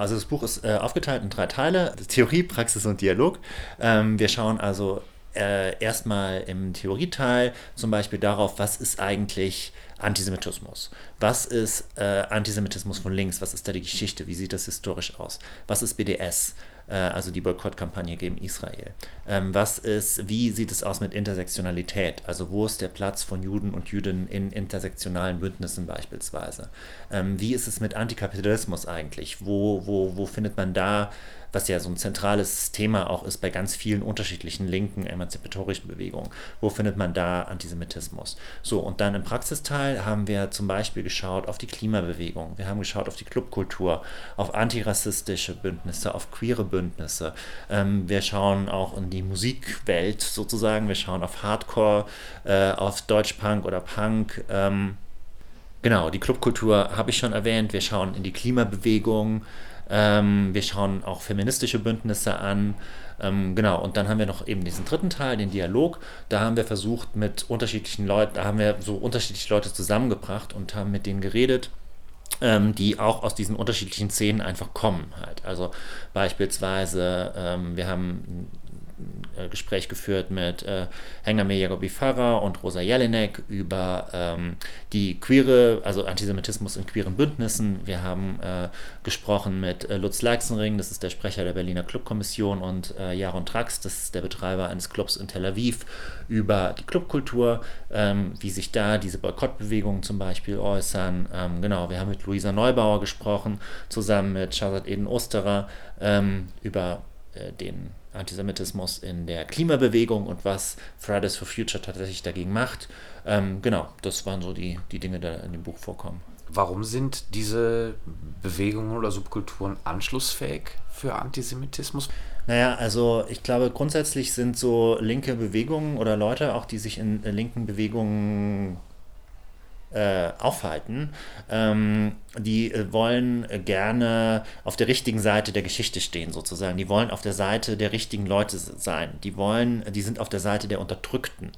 Also das Buch ist äh, aufgeteilt in drei Teile, Theorie, Praxis und Dialog. Ähm, wir schauen also äh, erstmal im Theorieteil zum Beispiel darauf, was ist eigentlich Antisemitismus? Was ist äh, Antisemitismus von links? Was ist da die Geschichte? Wie sieht das historisch aus? Was ist BDS? Äh, also die Boykottkampagne gegen Israel. Ähm, was ist, wie sieht es aus mit Intersektionalität? Also wo ist der Platz von Juden und Jüdinnen in intersektionalen Bündnissen beispielsweise? Ähm, wie ist es mit Antikapitalismus eigentlich? Wo, wo, wo findet man da was ja so ein zentrales Thema auch ist bei ganz vielen unterschiedlichen linken emanzipatorischen Bewegungen. Wo findet man da Antisemitismus? So, und dann im Praxisteil haben wir zum Beispiel geschaut auf die Klimabewegung, wir haben geschaut auf die Clubkultur, auf antirassistische Bündnisse, auf queere Bündnisse. Ähm, wir schauen auch in die Musikwelt sozusagen, wir schauen auf Hardcore, äh, auf Deutschpunk oder Punk. Ähm, Genau, die Clubkultur habe ich schon erwähnt. Wir schauen in die Klimabewegung, ähm, wir schauen auch feministische Bündnisse an. Ähm, genau, und dann haben wir noch eben diesen dritten Teil, den Dialog. Da haben wir versucht, mit unterschiedlichen Leuten, da haben wir so unterschiedliche Leute zusammengebracht und haben mit denen geredet. Ähm, die auch aus diesen unterschiedlichen Szenen einfach kommen halt. Also beispielsweise, ähm, wir haben äh, Gespräch geführt mit äh, Hengame Jagobi und Rosa Jelinek über ähm, die queere, also Antisemitismus in queeren Bündnissen. Wir haben äh, gesprochen mit äh, Lutz Leixenring, das ist der Sprecher der Berliner Clubkommission, und äh, Jaron Trax, das ist der Betreiber eines Clubs in Tel Aviv, über die Clubkultur, ähm, wie sich da diese Boykottbewegungen zum Beispiel äußern. Ähm, genau, wir haben mit Luisa Neubauer gesprochen, zusammen mit Shazad Eden Osterer, ähm, über den Antisemitismus in der Klimabewegung und was Fridays for Future tatsächlich dagegen macht. Ähm, genau, das waren so die, die Dinge, die in dem Buch vorkommen. Warum sind diese Bewegungen oder Subkulturen anschlussfähig für Antisemitismus? Naja, also ich glaube, grundsätzlich sind so linke Bewegungen oder Leute, auch die sich in linken Bewegungen äh, aufhalten, ähm, die äh, wollen gerne auf der richtigen Seite der Geschichte stehen, sozusagen. Die wollen auf der Seite der richtigen Leute sein. Die wollen, die sind auf der Seite der Unterdrückten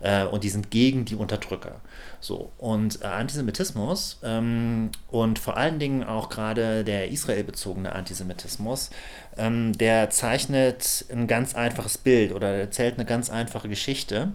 äh, und die sind gegen die Unterdrücker. So und äh, Antisemitismus ähm, und vor allen Dingen auch gerade der israelbezogene Antisemitismus, ähm, der zeichnet ein ganz einfaches Bild oder erzählt eine ganz einfache Geschichte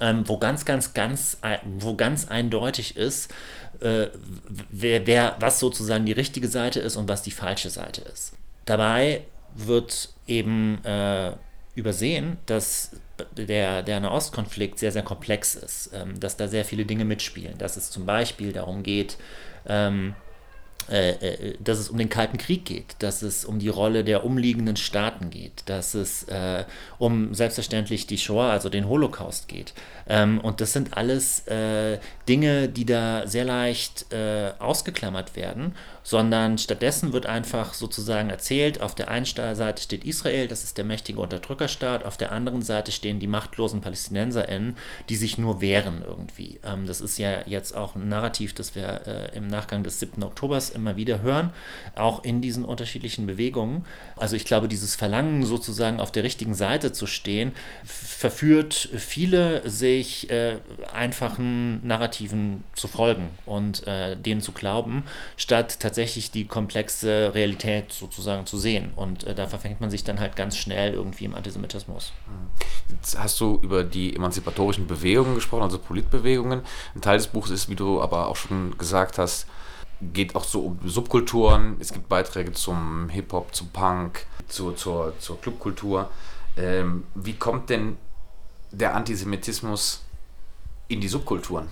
ähm, wo ganz, ganz, ganz, wo ganz eindeutig ist, äh, wer, wer, was sozusagen die richtige Seite ist und was die falsche Seite ist. Dabei wird eben äh, übersehen, dass der, der Nahostkonflikt sehr, sehr komplex ist, ähm, dass da sehr viele Dinge mitspielen, dass es zum Beispiel darum geht, ähm, äh, äh, dass es um den Kalten Krieg geht, dass es um die Rolle der umliegenden Staaten geht, dass es äh, um selbstverständlich die Shoah, also den Holocaust geht. Ähm, und das sind alles äh, Dinge, die da sehr leicht äh, ausgeklammert werden sondern stattdessen wird einfach sozusagen erzählt, auf der einen Seite steht Israel, das ist der mächtige Unterdrückerstaat, auf der anderen Seite stehen die machtlosen PalästinenserInnen, die sich nur wehren irgendwie. Ähm, das ist ja jetzt auch ein Narrativ, das wir im Nachgang des 7. Oktobers immer wieder hören, auch in diesen unterschiedlichen Bewegungen. Also ich glaube, dieses Verlangen sozusagen auf der richtigen Seite zu stehen, verführt viele, sich äh, einfachen Narrativen zu folgen und äh, denen zu glauben, statt tatsächlich die komplexe Realität sozusagen zu sehen. Und äh, da verfängt man sich dann halt ganz schnell irgendwie im Antisemitismus. Jetzt hast du über die emanzipatorischen Bewegungen gesprochen, also Politbewegungen. Ein Teil des Buches ist, wie du aber auch schon gesagt hast, geht auch so um Subkulturen. Es gibt Beiträge zum Hip-Hop, zum Punk, zur, zur, zur Clubkultur. Ähm, wie kommt denn der Antisemitismus in die Subkulturen?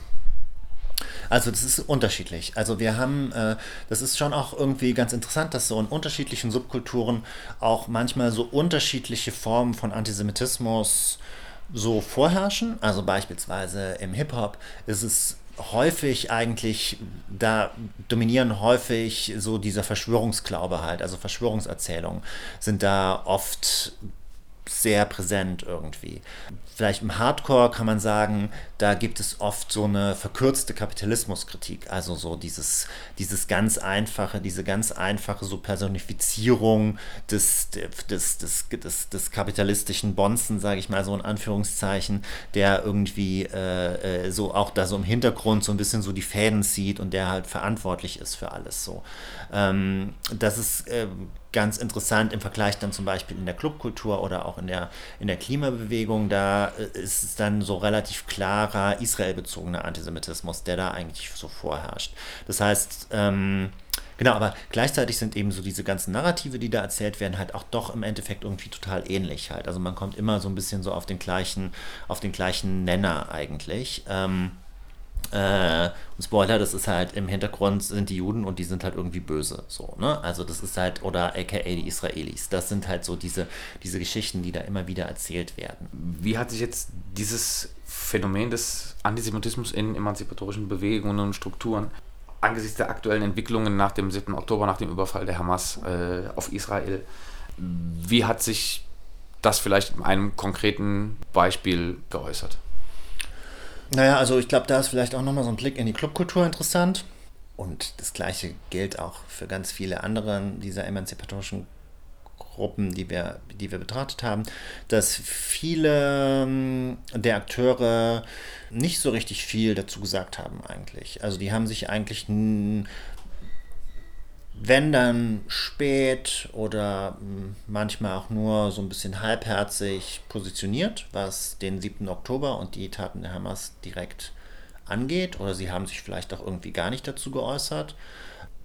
Also das ist unterschiedlich. Also wir haben, äh, das ist schon auch irgendwie ganz interessant, dass so in unterschiedlichen Subkulturen auch manchmal so unterschiedliche Formen von Antisemitismus so vorherrschen. Also beispielsweise im Hip-Hop ist es häufig eigentlich, da dominieren häufig so dieser Verschwörungsglaube halt, also Verschwörungserzählungen sind da oft sehr präsent irgendwie. Vielleicht im Hardcore kann man sagen, da gibt es oft so eine verkürzte Kapitalismuskritik, also so dieses, dieses ganz einfache, diese ganz einfache so Personifizierung des, des, des, des, des kapitalistischen Bonzen, sage ich mal so in Anführungszeichen, der irgendwie äh, äh, so auch da so im Hintergrund so ein bisschen so die Fäden zieht und der halt verantwortlich ist für alles so. Ähm, das ist äh, ganz interessant im Vergleich dann zum Beispiel in der Clubkultur oder auch in der, in der Klimabewegung. Da äh, ist es dann so relativ klarer israelbezogener Antisemitismus, der da eigentlich so vorherrscht. Das heißt, ähm, Genau, aber gleichzeitig sind eben so diese ganzen Narrative, die da erzählt werden, halt auch doch im Endeffekt irgendwie total ähnlich halt. Also man kommt immer so ein bisschen so auf den gleichen, auf den gleichen Nenner eigentlich. Ähm, äh, und Spoiler, das ist halt im Hintergrund sind die Juden und die sind halt irgendwie böse. So, ne? Also das ist halt, oder aka die Israelis. Das sind halt so diese, diese Geschichten, die da immer wieder erzählt werden. Wie hat sich jetzt dieses Phänomen des Antisemitismus in emanzipatorischen Bewegungen und Strukturen angesichts der aktuellen Entwicklungen nach dem 7. Oktober, nach dem Überfall der Hamas äh, auf Israel, wie hat sich das vielleicht in einem konkreten Beispiel geäußert? Naja, also ich glaube, da ist vielleicht auch nochmal so ein Blick in die Clubkultur interessant. Und das gleiche gilt auch für ganz viele andere dieser emanzipatorischen Gruppen, die wir, die wir betrachtet haben, dass viele ähm, der Akteure nicht so richtig viel dazu gesagt haben eigentlich. Also die haben sich eigentlich wenn dann spät oder hm, manchmal auch nur so ein bisschen halbherzig positioniert, was den 7. Oktober und die Taten der Hamas direkt angeht, oder sie haben sich vielleicht auch irgendwie gar nicht dazu geäußert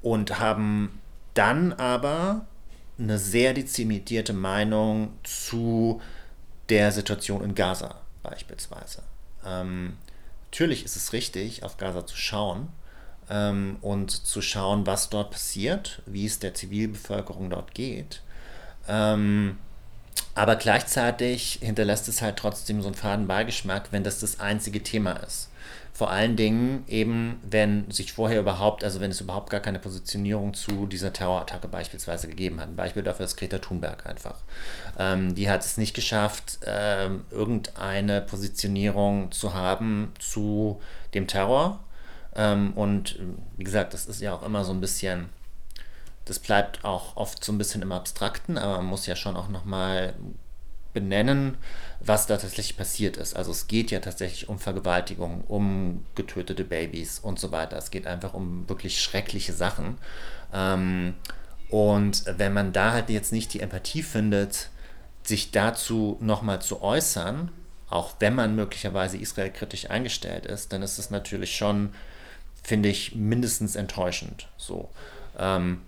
und haben dann aber eine sehr dezimierte Meinung zu der Situation in Gaza beispielsweise. Ähm, natürlich ist es richtig, auf Gaza zu schauen, ähm, und zu schauen, was dort passiert, wie es der Zivilbevölkerung dort geht. Ähm, aber gleichzeitig hinterlässt es halt trotzdem so einen faden Beigeschmack, wenn das das einzige Thema ist. Vor allen Dingen eben, wenn sich vorher überhaupt, also wenn es überhaupt gar keine Positionierung zu dieser Terrorattacke beispielsweise gegeben hat. Ein Beispiel dafür ist Greta Thunberg einfach. Ähm, die hat es nicht geschafft, ähm, irgendeine Positionierung zu haben zu dem Terror ähm, und wie gesagt, das ist ja auch immer so ein bisschen, das bleibt auch oft so ein bisschen im Abstrakten, aber man muss ja schon auch nochmal benennen, was da tatsächlich passiert ist. Also es geht ja tatsächlich um Vergewaltigung, um getötete Babys und so weiter. Es geht einfach um wirklich schreckliche Sachen. Ähm, und wenn man da halt jetzt nicht die Empathie findet, sich dazu nochmal zu äußern, auch wenn man möglicherweise Israel kritisch eingestellt ist, dann ist es natürlich schon finde ich mindestens enttäuschend. So. Ähm,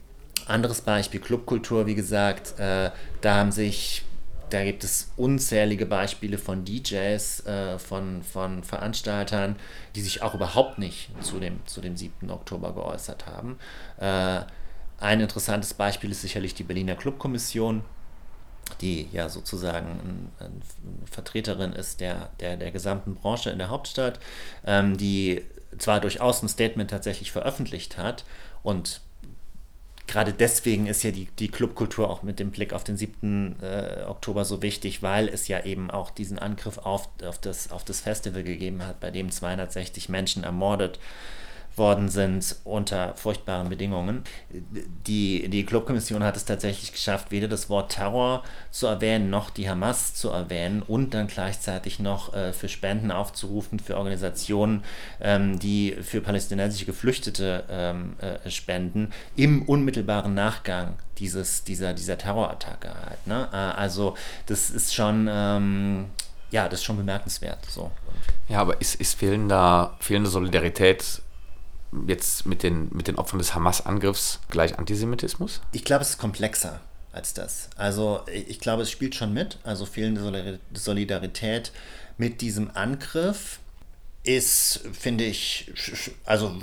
anderes Beispiel, Clubkultur, wie gesagt, äh, da haben sich, da gibt es unzählige Beispiele von DJs, äh, von, von Veranstaltern, die sich auch überhaupt nicht zu dem, zu dem 7. Oktober geäußert haben. Äh, ein interessantes Beispiel ist sicherlich die Berliner Clubkommission, die ja sozusagen eine Vertreterin ist der, der, der gesamten Branche in der Hauptstadt, ähm, die zwar durchaus ein Statement tatsächlich veröffentlicht hat und gerade deswegen ist ja die, die Clubkultur auch mit dem Blick auf den 7. Äh, Oktober so wichtig, weil es ja eben auch diesen Angriff auf, auf, das, auf das Festival gegeben hat, bei dem 260 Menschen ermordet worden sind unter furchtbaren Bedingungen. Die, die Clubkommission hat es tatsächlich geschafft, weder das Wort Terror zu erwähnen, noch die Hamas zu erwähnen und dann gleichzeitig noch äh, für Spenden aufzurufen für Organisationen, ähm, die für palästinensische Geflüchtete ähm, äh, spenden, im unmittelbaren Nachgang dieses, dieser, dieser Terrorattacke halt. Ne? Äh, also das ist schon, ähm, ja, das ist schon bemerkenswert. So. Ja, aber ist, ist fehlender, fehlende Solidarität jetzt mit den, mit den Opfern des Hamas-Angriffs gleich Antisemitismus? Ich glaube, es ist komplexer als das. Also ich glaube, es spielt schon mit. Also fehlende Solidarität mit diesem Angriff ist, finde ich, also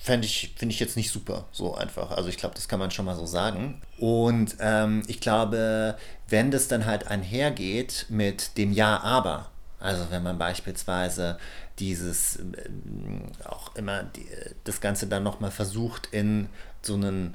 finde ich, finde ich jetzt nicht super, so einfach. Also ich glaube, das kann man schon mal so sagen. Und ähm, ich glaube, wenn das dann halt einhergeht mit dem Ja, aber, also wenn man beispielsweise dieses äh, auch immer die, das Ganze dann nochmal versucht in so einen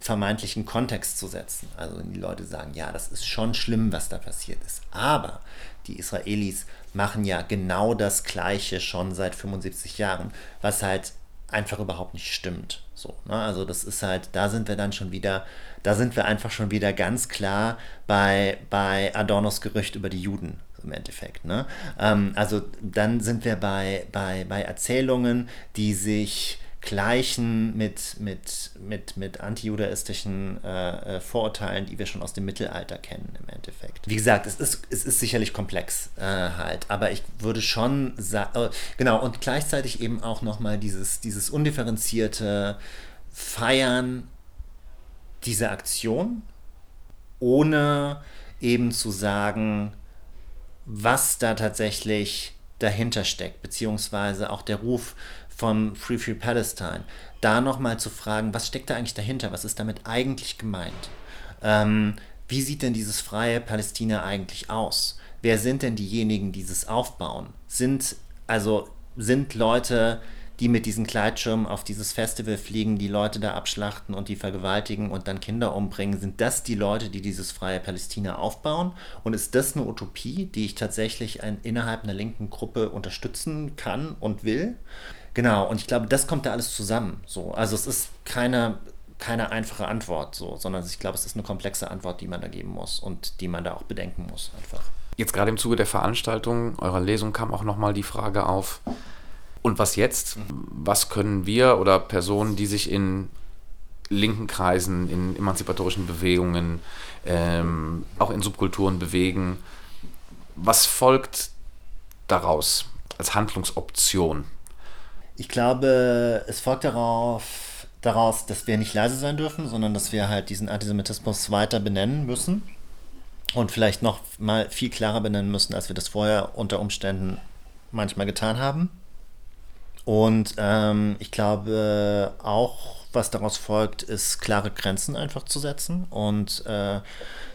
vermeintlichen Kontext zu setzen. Also wenn die Leute sagen, ja, das ist schon schlimm, was da passiert ist. Aber die Israelis machen ja genau das Gleiche schon seit 75 Jahren, was halt einfach überhaupt nicht stimmt. So, ne? Also das ist halt, da sind wir dann schon wieder, da sind wir einfach schon wieder ganz klar bei, bei Adornos Gerücht über die Juden im Endeffekt. Ne? Ähm, also dann sind wir bei, bei, bei Erzählungen, die sich gleichen mit, mit, mit, mit antijudaistischen äh, äh, Vorurteilen, die wir schon aus dem Mittelalter kennen im Endeffekt. Wie gesagt, es ist, es ist sicherlich komplex äh, halt, aber ich würde schon sagen, äh, genau, und gleichzeitig eben auch nochmal dieses, dieses undifferenzierte Feiern dieser Aktion, ohne eben zu sagen, was da tatsächlich dahinter steckt, beziehungsweise auch der Ruf von Free Free Palestine, da nochmal zu fragen, was steckt da eigentlich dahinter, was ist damit eigentlich gemeint? Ähm, wie sieht denn dieses freie Palästina eigentlich aus? Wer sind denn diejenigen, die es aufbauen? Sind also sind Leute, die mit diesen Gleitschirmen auf dieses Festival fliegen, die Leute da abschlachten und die vergewaltigen und dann Kinder umbringen, sind das die Leute, die dieses freie Palästina aufbauen? Und ist das eine Utopie, die ich tatsächlich ein, innerhalb einer linken Gruppe unterstützen kann und will? Genau, und ich glaube, das kommt da alles zusammen. So. Also es ist keine, keine einfache Antwort, so, sondern ich glaube, es ist eine komplexe Antwort, die man da geben muss und die man da auch bedenken muss einfach. Jetzt gerade im Zuge der Veranstaltung eurer Lesung kam auch nochmal die Frage auf, und was jetzt? Was können wir oder Personen, die sich in linken Kreisen, in emanzipatorischen Bewegungen, ähm, auch in Subkulturen bewegen, was folgt daraus als Handlungsoption? Ich glaube, es folgt darauf, daraus, dass wir nicht leise sein dürfen, sondern dass wir halt diesen Antisemitismus weiter benennen müssen und vielleicht noch mal viel klarer benennen müssen, als wir das vorher unter Umständen manchmal getan haben. Und ähm, ich glaube auch, was daraus folgt, ist klare Grenzen einfach zu setzen und äh,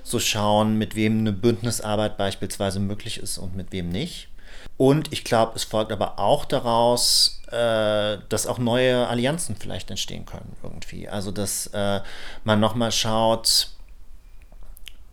so schauen, mit wem eine Bündnisarbeit beispielsweise möglich ist und mit wem nicht. Und ich glaube, es folgt aber auch daraus, äh, dass auch neue Allianzen vielleicht entstehen können irgendwie. Also dass äh, man nochmal schaut,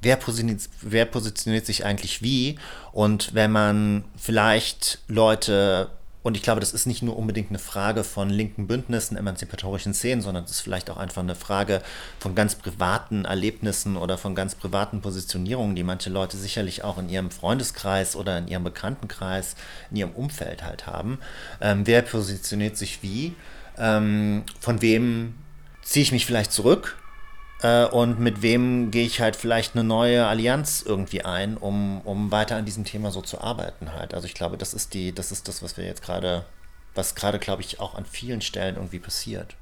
wer positioniert, wer positioniert sich eigentlich wie und wenn man vielleicht Leute und ich glaube, das ist nicht nur unbedingt eine Frage von linken Bündnissen, emanzipatorischen Szenen, sondern es ist vielleicht auch einfach eine Frage von ganz privaten Erlebnissen oder von ganz privaten Positionierungen, die manche Leute sicherlich auch in ihrem Freundeskreis oder in ihrem Bekanntenkreis, in ihrem Umfeld halt haben. Ähm, wer positioniert sich wie? Ähm, von wem ziehe ich mich vielleicht zurück? Äh, und mit wem gehe ich halt vielleicht eine neue Allianz irgendwie ein, um, um weiter an diesem Thema so zu arbeiten halt. Also ich glaube, das ist die, das ist das, was wir jetzt gerade, was gerade, glaube ich, auch an vielen Stellen irgendwie passiert.